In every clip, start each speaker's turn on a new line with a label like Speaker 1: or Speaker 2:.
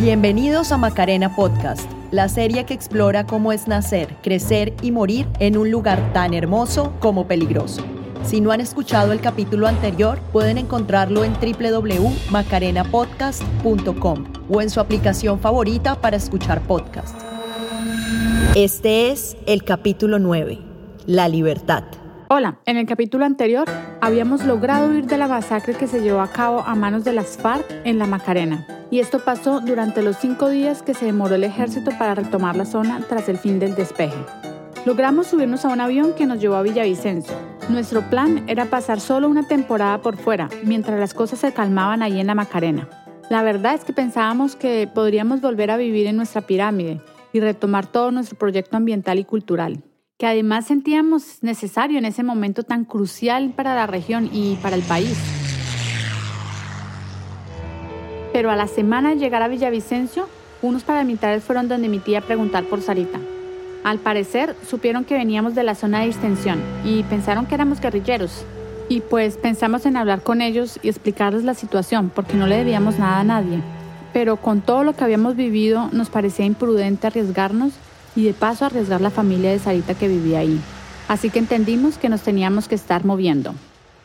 Speaker 1: Bienvenidos a Macarena Podcast, la serie que explora cómo es nacer, crecer y morir en un lugar tan hermoso como peligroso. Si no han escuchado el capítulo anterior, pueden encontrarlo en www.macarenapodcast.com o en su aplicación favorita para escuchar podcast. Este es el capítulo 9, La libertad.
Speaker 2: Hola, en el capítulo anterior habíamos logrado huir de la masacre que se llevó a cabo a manos de las FARC en la Macarena. Y esto pasó durante los cinco días que se demoró el ejército para retomar la zona tras el fin del despeje. Logramos subirnos a un avión que nos llevó a Villavicencio. Nuestro plan era pasar solo una temporada por fuera, mientras las cosas se calmaban ahí en la Macarena. La verdad es que pensábamos que podríamos volver a vivir en nuestra pirámide y retomar todo nuestro proyecto ambiental y cultural que además sentíamos necesario en ese momento tan crucial para la región y para el país. Pero a la semana de llegar a Villavicencio, unos paramilitares fueron donde mi tía a preguntar por Sarita. Al parecer, supieron que veníamos de la zona de distensión y pensaron que éramos guerrilleros. Y pues pensamos en hablar con ellos y explicarles la situación, porque no le debíamos nada a nadie. Pero con todo lo que habíamos vivido, nos parecía imprudente arriesgarnos y de paso arriesgar la familia de Sarita que vivía ahí. Así que entendimos que nos teníamos que estar moviendo.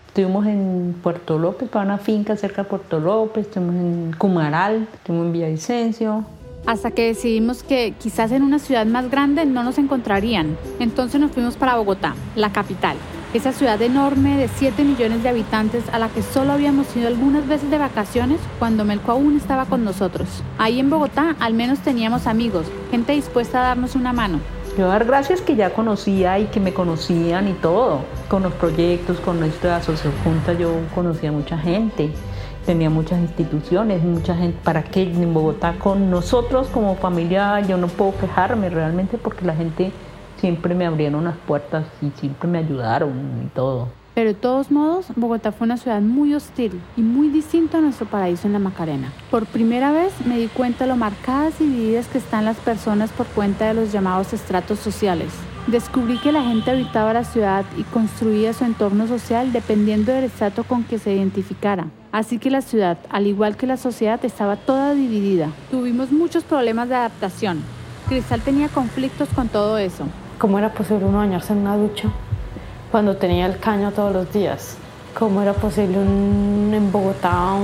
Speaker 3: Estuvimos en Puerto López, para una finca cerca de Puerto López, estuvimos en Cumaral, estuvimos en Villavicencio.
Speaker 2: Hasta que decidimos que quizás en una ciudad más grande no nos encontrarían. Entonces nos fuimos para Bogotá, la capital esa ciudad enorme de 7 millones de habitantes a la que solo habíamos ido algunas veces de vacaciones cuando Melco aún estaba con nosotros. Ahí en Bogotá al menos teníamos amigos, gente dispuesta a darnos una mano.
Speaker 3: Yo dar gracias que ya conocía y que me conocían y todo. Con los proyectos, con nuestra asociación junta yo conocía mucha gente. Tenía muchas instituciones, mucha gente. ¿Para qué en Bogotá con nosotros como familia yo no puedo quejarme realmente porque la gente siempre me abrieron las puertas y siempre me ayudaron y todo.
Speaker 2: Pero de todos modos, Bogotá fue una ciudad muy hostil y muy distinta a nuestro paraíso en la Macarena. Por primera vez me di cuenta de lo marcadas y divididas que están las personas por cuenta de los llamados estratos sociales. Descubrí que la gente habitaba la ciudad y construía su entorno social dependiendo del estrato con que se identificara. Así que la ciudad, al igual que la sociedad, estaba toda dividida. Tuvimos muchos problemas de adaptación. Cristal tenía conflictos con todo eso.
Speaker 4: ¿Cómo era posible uno bañarse en una ducha cuando tenía el caño todos los días? ¿Cómo era posible en Bogotá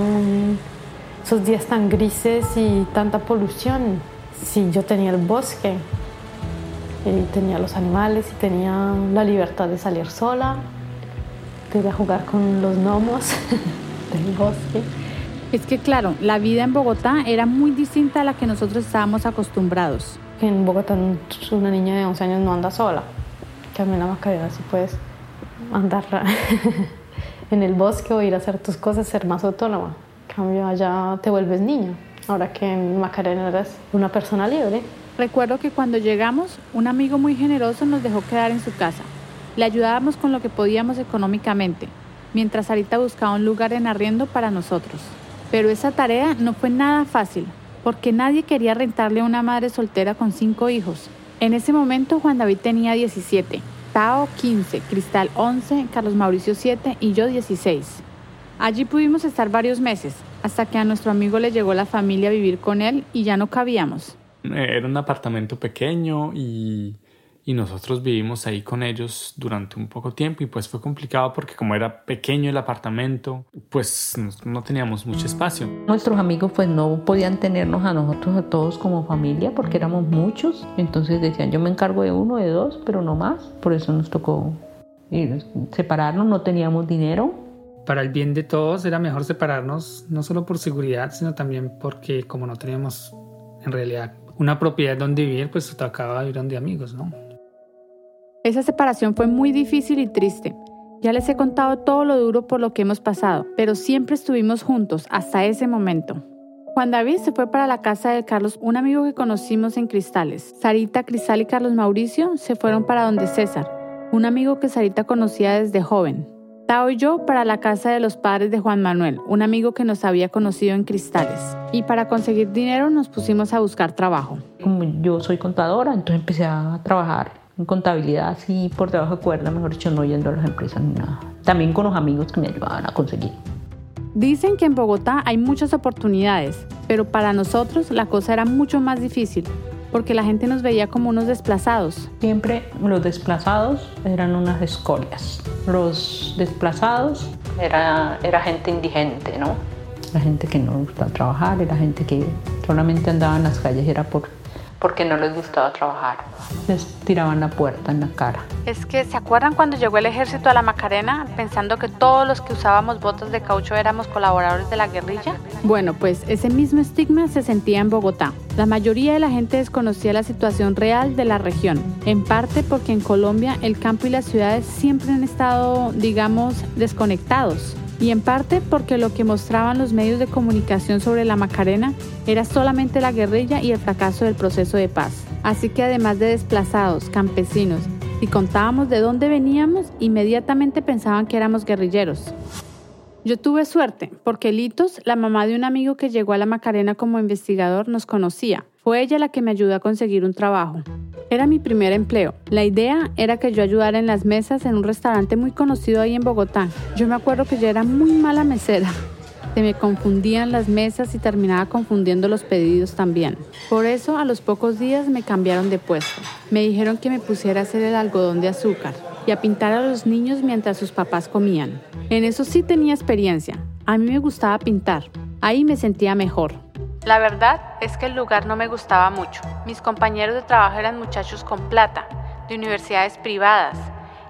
Speaker 4: esos días tan grises y tanta polución? Si yo tenía el bosque, y tenía los animales y tenía la libertad de salir sola, de jugar con los gnomos del bosque.
Speaker 2: Es que claro, la vida en Bogotá era muy distinta a la que nosotros estábamos acostumbrados
Speaker 4: en Bogotá una niña de 11 años no anda sola. Que en la Macarena sí puedes andar en el bosque o ir a hacer tus cosas, ser más autónoma. En cambio, allá te vuelves niño. Ahora que en Macarena eres una persona libre.
Speaker 2: Recuerdo que cuando llegamos, un amigo muy generoso nos dejó quedar en su casa. Le ayudábamos con lo que podíamos económicamente, mientras Sarita buscaba un lugar en arriendo para nosotros. Pero esa tarea no fue nada fácil, porque nadie quería rentarle a una madre soltera con cinco hijos. En ese momento Juan David tenía 17, Tao 15, Cristal 11, Carlos Mauricio 7 y yo 16. Allí pudimos estar varios meses, hasta que a nuestro amigo le llegó la familia a vivir con él y ya no cabíamos.
Speaker 5: Era un apartamento pequeño y y nosotros vivimos ahí con ellos durante un poco tiempo y pues fue complicado porque como era pequeño el apartamento, pues no teníamos mucho espacio.
Speaker 3: Nuestros amigos pues no podían tenernos a nosotros a todos como familia porque éramos muchos, entonces decían yo me encargo de uno, de dos, pero no más, por eso nos tocó ir, separarnos, no teníamos dinero.
Speaker 6: Para el bien de todos era mejor separarnos, no solo por seguridad, sino también porque como no teníamos en realidad una propiedad donde vivir, pues tocaba vivir donde amigos, ¿no?
Speaker 2: Esa separación fue muy difícil y triste. Ya les he contado todo lo duro por lo que hemos pasado, pero siempre estuvimos juntos hasta ese momento. Juan David se fue para la casa de Carlos, un amigo que conocimos en Cristales. Sarita, Cristal y Carlos Mauricio se fueron para donde César, un amigo que Sarita conocía desde joven. Tao y yo para la casa de los padres de Juan Manuel, un amigo que nos había conocido en Cristales. Y para conseguir dinero nos pusimos a buscar trabajo.
Speaker 3: Como yo soy contadora, entonces empecé a trabajar en contabilidad así por debajo de cuerda, mejor dicho, no yendo a las empresas ni nada. También con los amigos que me ayudaban a conseguir.
Speaker 2: Dicen que en Bogotá hay muchas oportunidades, pero para nosotros la cosa era mucho más difícil, porque la gente nos veía como unos desplazados.
Speaker 3: Siempre los desplazados eran unas escolias. Los desplazados era, era gente indigente, ¿no? La gente que no gustaba trabajar, era gente que solamente andaba en las calles, era por porque no les gustaba trabajar. Les tiraban la puerta en la cara.
Speaker 2: Es que, ¿se acuerdan cuando llegó el ejército a la Macarena pensando que todos los que usábamos botas de caucho éramos colaboradores de la guerrilla? Bueno, pues ese mismo estigma se sentía en Bogotá. La mayoría de la gente desconocía la situación real de la región, en parte porque en Colombia el campo y las ciudades siempre han estado, digamos, desconectados y en parte porque lo que mostraban los medios de comunicación sobre la Macarena era solamente la guerrilla y el fracaso del proceso de paz. Así que además de desplazados, campesinos, si contábamos de dónde veníamos, inmediatamente pensaban que éramos guerrilleros. Yo tuve suerte, porque Litos, la mamá de un amigo que llegó a la Macarena como investigador, nos conocía. Fue ella la que me ayudó a conseguir un trabajo. Era mi primer empleo. La idea era que yo ayudara en las mesas en un restaurante muy conocido ahí en Bogotá. Yo me acuerdo que yo era muy mala mesera. Se me confundían las mesas y terminaba confundiendo los pedidos también. Por eso a los pocos días me cambiaron de puesto. Me dijeron que me pusiera a hacer el algodón de azúcar y a pintar a los niños mientras sus papás comían. En eso sí tenía experiencia. A mí me gustaba pintar. Ahí me sentía mejor. La verdad es que el lugar no me gustaba mucho. Mis compañeros de trabajo eran muchachos con plata, de universidades privadas,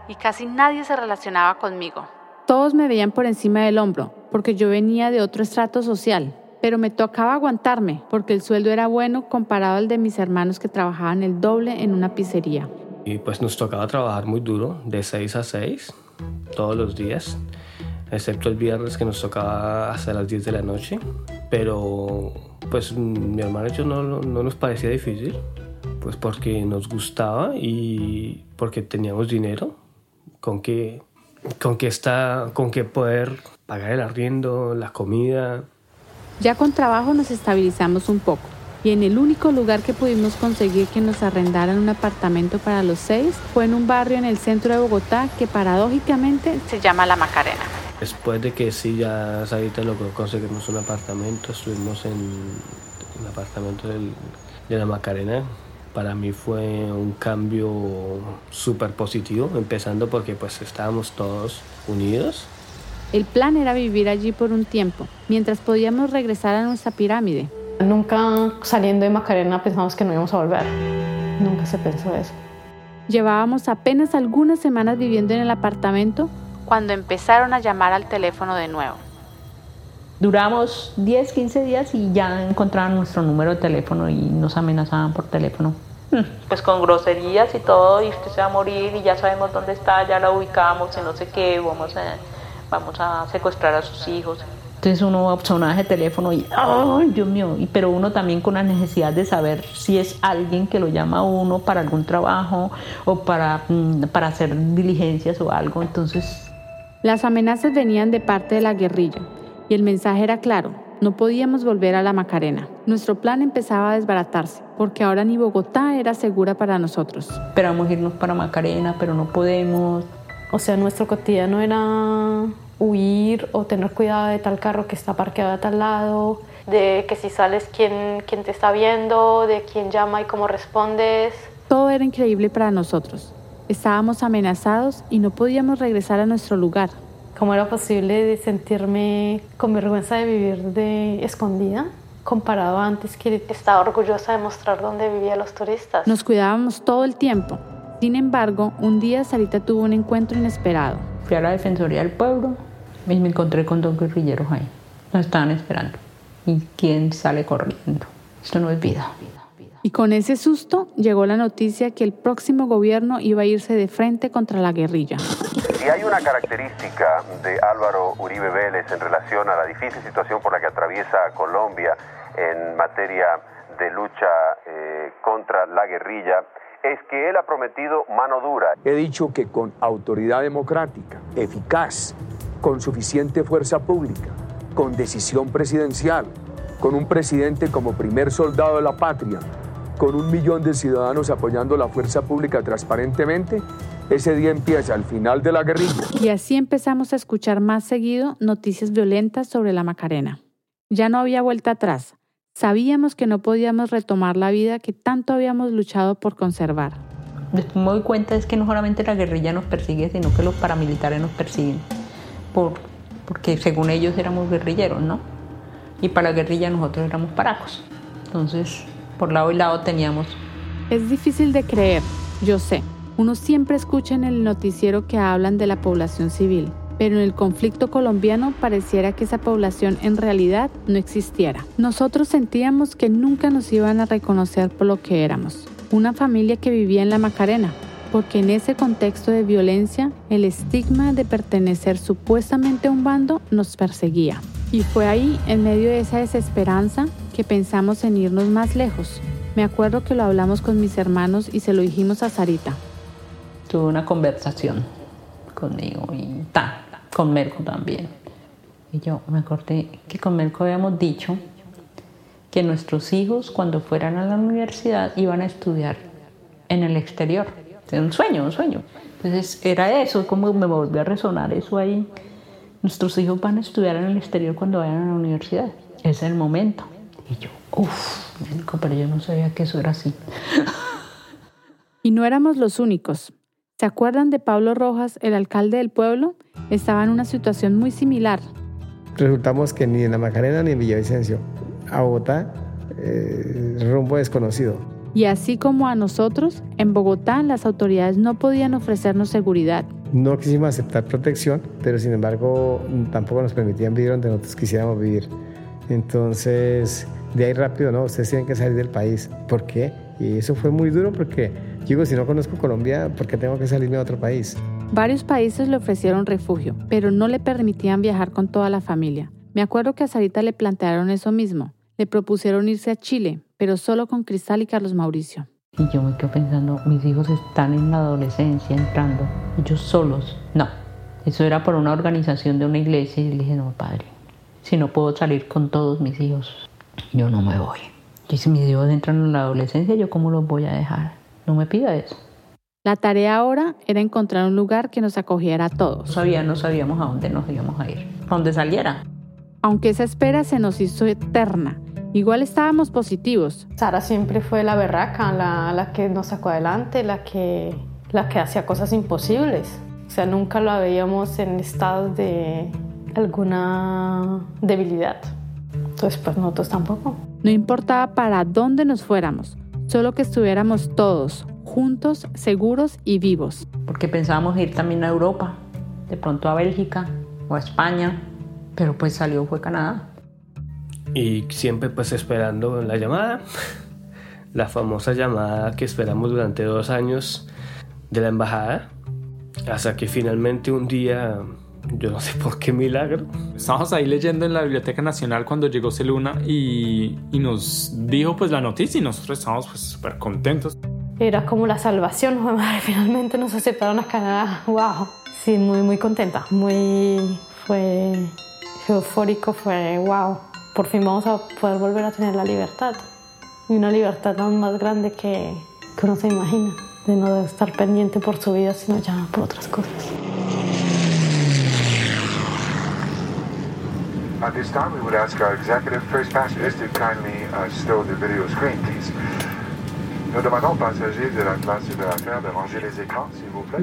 Speaker 2: y casi nadie se relacionaba conmigo. Todos me veían por encima del hombro, porque yo venía de otro estrato social, pero me tocaba aguantarme, porque el sueldo era bueno comparado al de mis hermanos que trabajaban el doble en una pizzería.
Speaker 7: Y pues nos tocaba trabajar muy duro, de 6 a 6, todos los días, excepto el viernes que nos tocaba hasta las 10 de la noche. Pero pues mi hermano y yo no, no nos parecía difícil, pues porque nos gustaba y porque teníamos dinero con que, con que, está, con que poder pagar el arriendo, la comida.
Speaker 2: Ya con trabajo nos estabilizamos un poco y en el único lugar que pudimos conseguir que nos arrendaran un apartamento para los seis fue en un barrio en el centro de Bogotá que paradójicamente se llama La Macarena.
Speaker 7: Después de que sí, ya ahorita lo conseguimos un apartamento, estuvimos en el apartamento de La Macarena. Para mí fue un cambio súper positivo, empezando porque pues estábamos todos unidos.
Speaker 2: El plan era vivir allí por un tiempo, mientras podíamos regresar a nuestra pirámide,
Speaker 4: Nunca saliendo de Macarena pensamos que no íbamos a volver. Nunca se pensó eso.
Speaker 2: Llevábamos apenas algunas semanas viviendo en el apartamento cuando empezaron a llamar al teléfono de nuevo.
Speaker 3: Duramos 10, 15 días y ya encontraban nuestro número de teléfono y nos amenazaban por teléfono. Hmm, pues con groserías y todo, y usted se va a morir y ya sabemos dónde está, ya la ubicamos y no sé qué, vamos a, vamos a secuestrar a sus hijos. Entonces uno sonaba ese teléfono y, ¡ay, Dios mío! Y, pero uno también con la necesidad de saber si es alguien que lo llama a uno para algún trabajo o para, mm, para hacer diligencias o algo. Entonces...
Speaker 2: Las amenazas venían de parte de la guerrilla y el mensaje era claro. No podíamos volver a la Macarena. Nuestro plan empezaba a desbaratarse, porque ahora ni Bogotá era segura para nosotros.
Speaker 3: Esperamos irnos para Macarena, pero no podemos.
Speaker 4: O sea, nuestro cotidiano era huir o tener cuidado de tal carro que está parqueado a tal lado, de que si sales quién, quién te está viendo, de quién llama y cómo respondes.
Speaker 2: Todo era increíble para nosotros. Estábamos amenazados y no podíamos regresar a nuestro lugar.
Speaker 4: ¿Cómo era posible sentirme con vergüenza de vivir de escondida? comparado a antes que estaba orgullosa de mostrar dónde vivían los turistas.
Speaker 2: Nos cuidábamos todo el tiempo. Sin embargo, un día Sarita tuvo un encuentro inesperado.
Speaker 3: Fui a la Defensoría del Pueblo y me encontré con dos guerrilleros ahí. Nos estaban esperando. ¿Y quién sale corriendo? Esto no es vida.
Speaker 2: Y con ese susto llegó la noticia que el próximo gobierno iba a irse de frente contra la guerrilla.
Speaker 8: Y hay una característica de Álvaro Uribe Vélez en relación a la difícil situación por la que atraviesa Colombia en materia de lucha eh, contra la guerrilla, es que él ha prometido mano dura.
Speaker 9: He dicho que con autoridad democrática, eficaz, con suficiente fuerza pública, con decisión presidencial, con un presidente como primer soldado de la patria, con un millón de ciudadanos apoyando la fuerza pública transparentemente, ese día empieza el final de la guerrilla.
Speaker 2: Y así empezamos a escuchar más seguido noticias violentas sobre la Macarena. Ya no había vuelta atrás. Sabíamos que no podíamos retomar la vida que tanto habíamos luchado por conservar.
Speaker 3: Después me doy cuenta es que no solamente la guerrilla nos persigue, sino que los paramilitares nos persiguen. Por, porque según ellos éramos guerrilleros, ¿no? Y para la guerrilla nosotros éramos paracos. Entonces, por lado y lado teníamos...
Speaker 2: Es difícil de creer, yo sé. Uno siempre escucha en el noticiero que hablan de la población civil, pero en el conflicto colombiano pareciera que esa población en realidad no existiera. Nosotros sentíamos que nunca nos iban a reconocer por lo que éramos, una familia que vivía en la Macarena, porque en ese contexto de violencia el estigma de pertenecer supuestamente a un bando nos perseguía. Y fue ahí, en medio de esa desesperanza, que pensamos en irnos más lejos. Me acuerdo que lo hablamos con mis hermanos y se lo dijimos a Sarita.
Speaker 3: Tuve una conversación conmigo y ta, con Merco también. Y yo me acordé que con Merco habíamos dicho que nuestros hijos cuando fueran a la universidad iban a estudiar en el exterior. Un sueño, un sueño. Entonces era eso, como me volvió a resonar eso ahí. Nuestros hijos van a estudiar en el exterior cuando vayan a la universidad. Es el momento. Y yo, uff, pero yo no sabía que eso era así.
Speaker 2: Y no éramos los únicos. ¿Se acuerdan de Pablo Rojas, el alcalde del pueblo? Estaba en una situación muy similar.
Speaker 10: Resultamos que ni en la Macarena ni en Villavicencio. A Bogotá, eh, rumbo desconocido.
Speaker 2: Y así como a nosotros, en Bogotá las autoridades no podían ofrecernos seguridad.
Speaker 10: No quisimos aceptar protección, pero sin embargo tampoco nos permitían vivir donde nosotros quisiéramos vivir. Entonces, de ahí rápido, no, ustedes tienen que salir del país. ¿Por qué? Y eso fue muy duro porque Digo, si no conozco Colombia, ¿por qué tengo que salirme a otro país?
Speaker 2: Varios países le ofrecieron refugio, pero no le permitían viajar con toda la familia. Me acuerdo que a Sarita le plantearon eso mismo. Le propusieron irse a Chile, pero solo con Cristal y Carlos Mauricio.
Speaker 3: Y yo me quedo pensando, mis hijos están en la adolescencia entrando, ellos solos. No, eso era por una organización de una iglesia y le dije, no, padre, si no puedo salir con todos mis hijos, yo no me voy. Y si mis hijos entran en la adolescencia, ¿yo cómo los voy a dejar? No me pida eso.
Speaker 2: La tarea ahora era encontrar un lugar que nos acogiera a todos.
Speaker 3: No, sabía, no sabíamos a dónde nos íbamos a ir, a dónde saliera.
Speaker 2: Aunque esa espera se nos hizo eterna, igual estábamos positivos.
Speaker 4: Sara siempre fue la berraca, la, la que nos sacó adelante, la que, la que hacía cosas imposibles. O sea, nunca la veíamos en estado de alguna debilidad. Entonces, pues nosotros tampoco.
Speaker 2: No importaba para dónde nos fuéramos, solo que estuviéramos todos juntos, seguros y vivos.
Speaker 3: Porque pensábamos ir también a Europa, de pronto a Bélgica o a España, pero pues salió fue Canadá.
Speaker 7: Y siempre pues esperando la llamada, la famosa llamada que esperamos durante dos años de la embajada, hasta que finalmente un día yo no sé por qué milagro.
Speaker 5: Estábamos ahí leyendo en la Biblioteca Nacional cuando llegó Celuna y, y nos dijo pues la noticia y nosotros estábamos pues súper contentos.
Speaker 4: Era como la salvación, madre, finalmente nos aceptaron a Canadá, wow. Sí, muy, muy contenta, muy, fue eufórico, fue wow. Por fin vamos a poder volver a tener la libertad. Y una libertad aún más grande que, que uno se imagina, de no estar pendiente por su vida, sino ya por otras cosas.
Speaker 11: At this time, we would ask our executive first passengers to kindly uh, stow the video screen, please.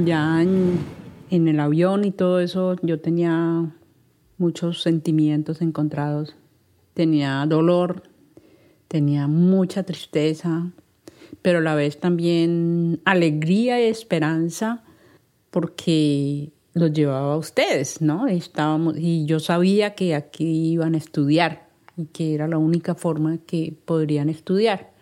Speaker 3: Ya en el avión y todo eso, yo tenía muchos sentimientos encontrados. Tenía dolor, tenía mucha tristeza, pero a la vez también alegría y esperanza porque los llevaba a ustedes, ¿no? Estábamos, y yo sabía que aquí iban a estudiar y que era la única forma que podrían estudiar.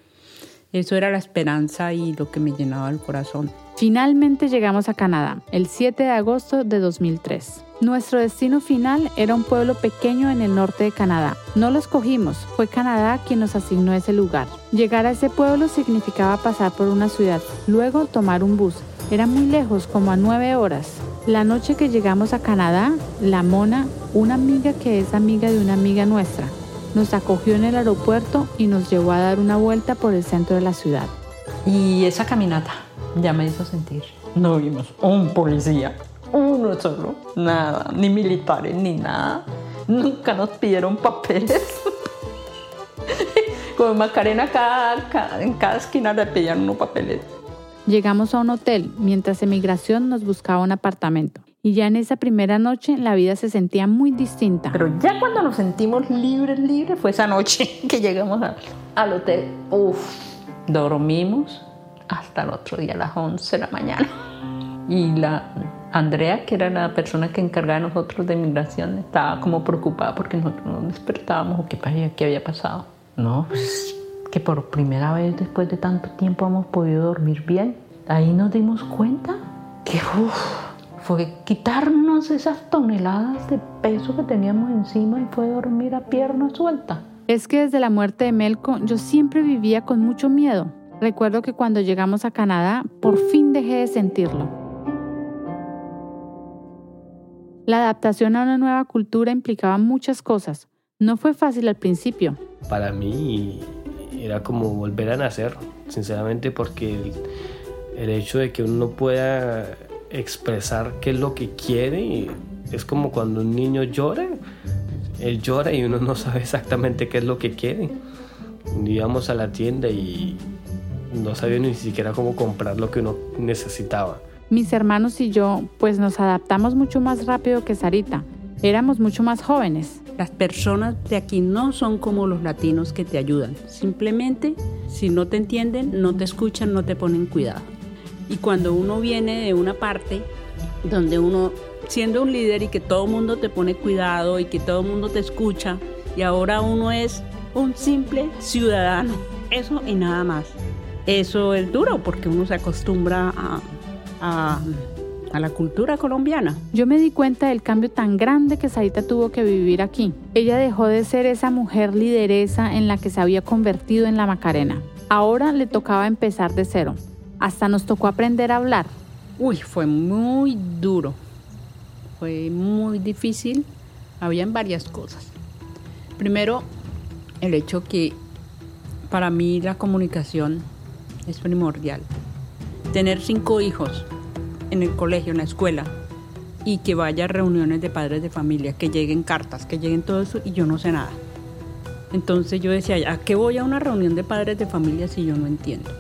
Speaker 3: Eso era la esperanza y lo que me llenaba el corazón.
Speaker 2: Finalmente llegamos a Canadá, el 7 de agosto de 2003. Nuestro destino final era un pueblo pequeño en el norte de Canadá. No lo escogimos, fue Canadá quien nos asignó ese lugar. Llegar a ese pueblo significaba pasar por una ciudad, luego tomar un bus. Era muy lejos, como a nueve horas. La noche que llegamos a Canadá, la Mona, una amiga que es amiga de una amiga nuestra, nos acogió en el aeropuerto y nos llevó a dar una vuelta por el centro de la ciudad.
Speaker 3: Y esa caminata ya me hizo sentir. No vimos un policía, uno solo, nada, ni militares, ni nada. Nunca nos pidieron papeles. Con Macarena cada, en cada esquina le pedían unos papeles.
Speaker 2: Llegamos a un hotel mientras emigración nos buscaba un apartamento. Y ya en esa primera noche la vida se sentía muy distinta.
Speaker 3: Pero ya cuando nos sentimos libres, libres, fue esa noche que llegamos al hotel. Uf, dormimos hasta el otro día a las 11 de la mañana. Y la Andrea, que era la persona que encargaba de nosotros de migración, estaba como preocupada porque nosotros no despertábamos o qué, qué había pasado. No, pues que por primera vez después de tanto tiempo hemos podido dormir bien. Ahí nos dimos cuenta que fue quitarnos esas toneladas de peso que teníamos encima y fue dormir a pierna suelta.
Speaker 2: Es que desde la muerte de Melco yo siempre vivía con mucho miedo. Recuerdo que cuando llegamos a Canadá por fin dejé de sentirlo. La adaptación a una nueva cultura implicaba muchas cosas. No fue fácil al principio.
Speaker 7: Para mí era como volver a nacer, sinceramente, porque el, hecho de que uno pueda expresar qué es lo que quiere es como cuando un niño llora, él llora y uno no sabe exactamente qué es lo que quiere. Íbamos a la tienda y no sabía ni siquiera cómo comprar lo que uno necesitaba.
Speaker 2: Mis hermanos y yo pues nos adaptamos mucho más rápido que Sarita. Éramos mucho más jóvenes.
Speaker 12: Las personas de aquí no son como los latinos que te ayudan. Simplemente, si no te entienden, no te escuchan, no te ponen cuidado. Y cuando uno viene de una parte donde uno, siendo un líder y que todo mundo te pone cuidado y que todo el mundo te escucha, y ahora uno es un simple ciudadano. Eso y nada más. Eso es duro porque uno se acostumbra a a la cultura colombiana.
Speaker 2: Yo me di cuenta del cambio tan grande que Sarita tuvo que vivir aquí. Ella dejó de ser esa mujer lideresa en la que se había convertido en la Macarena. Ahora le tocaba empezar de cero. Hasta nos tocó aprender a hablar.
Speaker 12: Uy, fue muy duro. Fue muy difícil. Habían varias cosas. Primero, el hecho que para mí la comunicación es primordial. Tener cinco hijos en el colegio, en la escuela, y que vaya a reuniones de padres de familia, que lleguen cartas, que lleguen todo eso, y yo no sé nada. Entonces yo decía, ¿a qué voy a una reunión de padres de familia si yo no entiendo?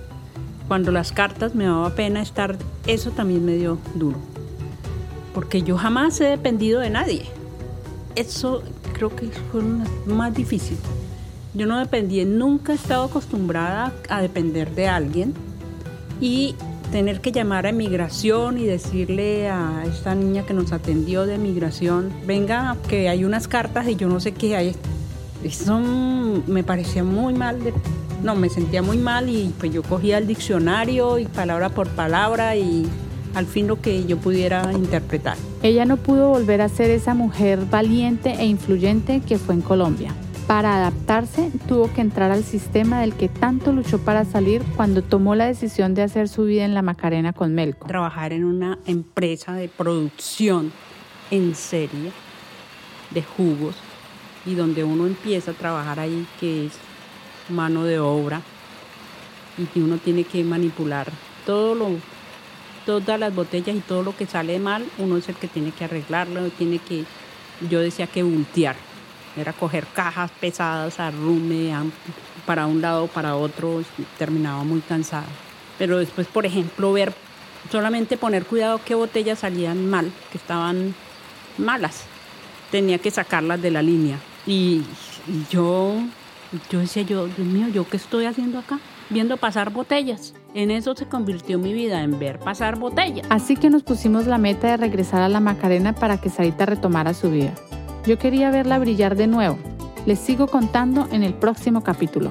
Speaker 12: Cuando las cartas me daba pena estar, eso también me dio duro. Porque yo jamás he dependido de nadie. Eso creo que fue más difícil. Yo no dependí, nunca he estado acostumbrada a depender de alguien. Y tener que llamar a migración y decirle a esta niña que nos atendió de migración, venga, que hay unas cartas y yo no sé qué hay. Eso me parecía muy mal, no, me sentía muy mal y pues yo cogía el diccionario y palabra por palabra y al fin lo que yo pudiera interpretar.
Speaker 2: Ella no pudo volver a ser esa mujer valiente e influyente que fue en Colombia. Para adaptarse, tuvo que entrar al sistema del que tanto luchó para salir cuando tomó la decisión de hacer su vida en la Macarena con Melco.
Speaker 12: Trabajar en una empresa de producción en serie de jugos y donde uno empieza a trabajar ahí, que es mano de obra, y que uno tiene que manipular todo lo, todas las botellas y todo lo que sale mal, uno es el que tiene que arreglarlo, tiene que, yo decía que voltear era coger cajas pesadas, arrume para un lado, para otro, terminaba muy cansada. Pero después, por ejemplo, ver, solamente poner cuidado qué botellas salían mal, que estaban malas. Tenía que sacarlas de la línea. Y, yo, yo decía, yo, Dios mío, ¿yo qué estoy haciendo acá? Viendo pasar botellas. En eso se convirtió mi vida, en ver pasar botellas.
Speaker 2: Así que nos pusimos la meta de regresar a la Macarena para que Sarita retomara su vida. Yo quería verla brillar de nuevo. Les sigo contando en el próximo capítulo.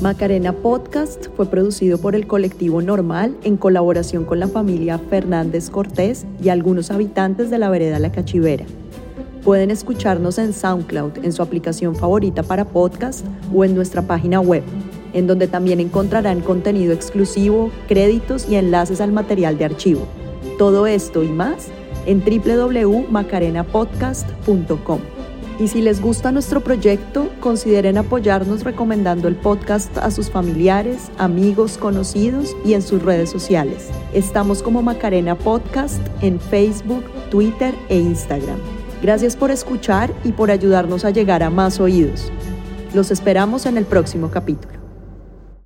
Speaker 1: Macarena Podcast fue producido por el colectivo Normal en colaboración con la familia Fernández Cortés y algunos habitantes de la vereda La Cachivera. Pueden escucharnos en SoundCloud, en su aplicación favorita para podcast o en nuestra página web, en donde también encontrarán contenido exclusivo, créditos y enlaces al material de archivo. Todo esto y más en www.macarenapodcast.com. Y si les gusta nuestro proyecto, consideren apoyarnos recomendando el podcast a sus familiares, amigos, conocidos y en sus redes sociales. Estamos como Macarena Podcast en Facebook, Twitter e Instagram. Gracias por escuchar y por ayudarnos a llegar a más oídos. Los esperamos en el próximo capítulo.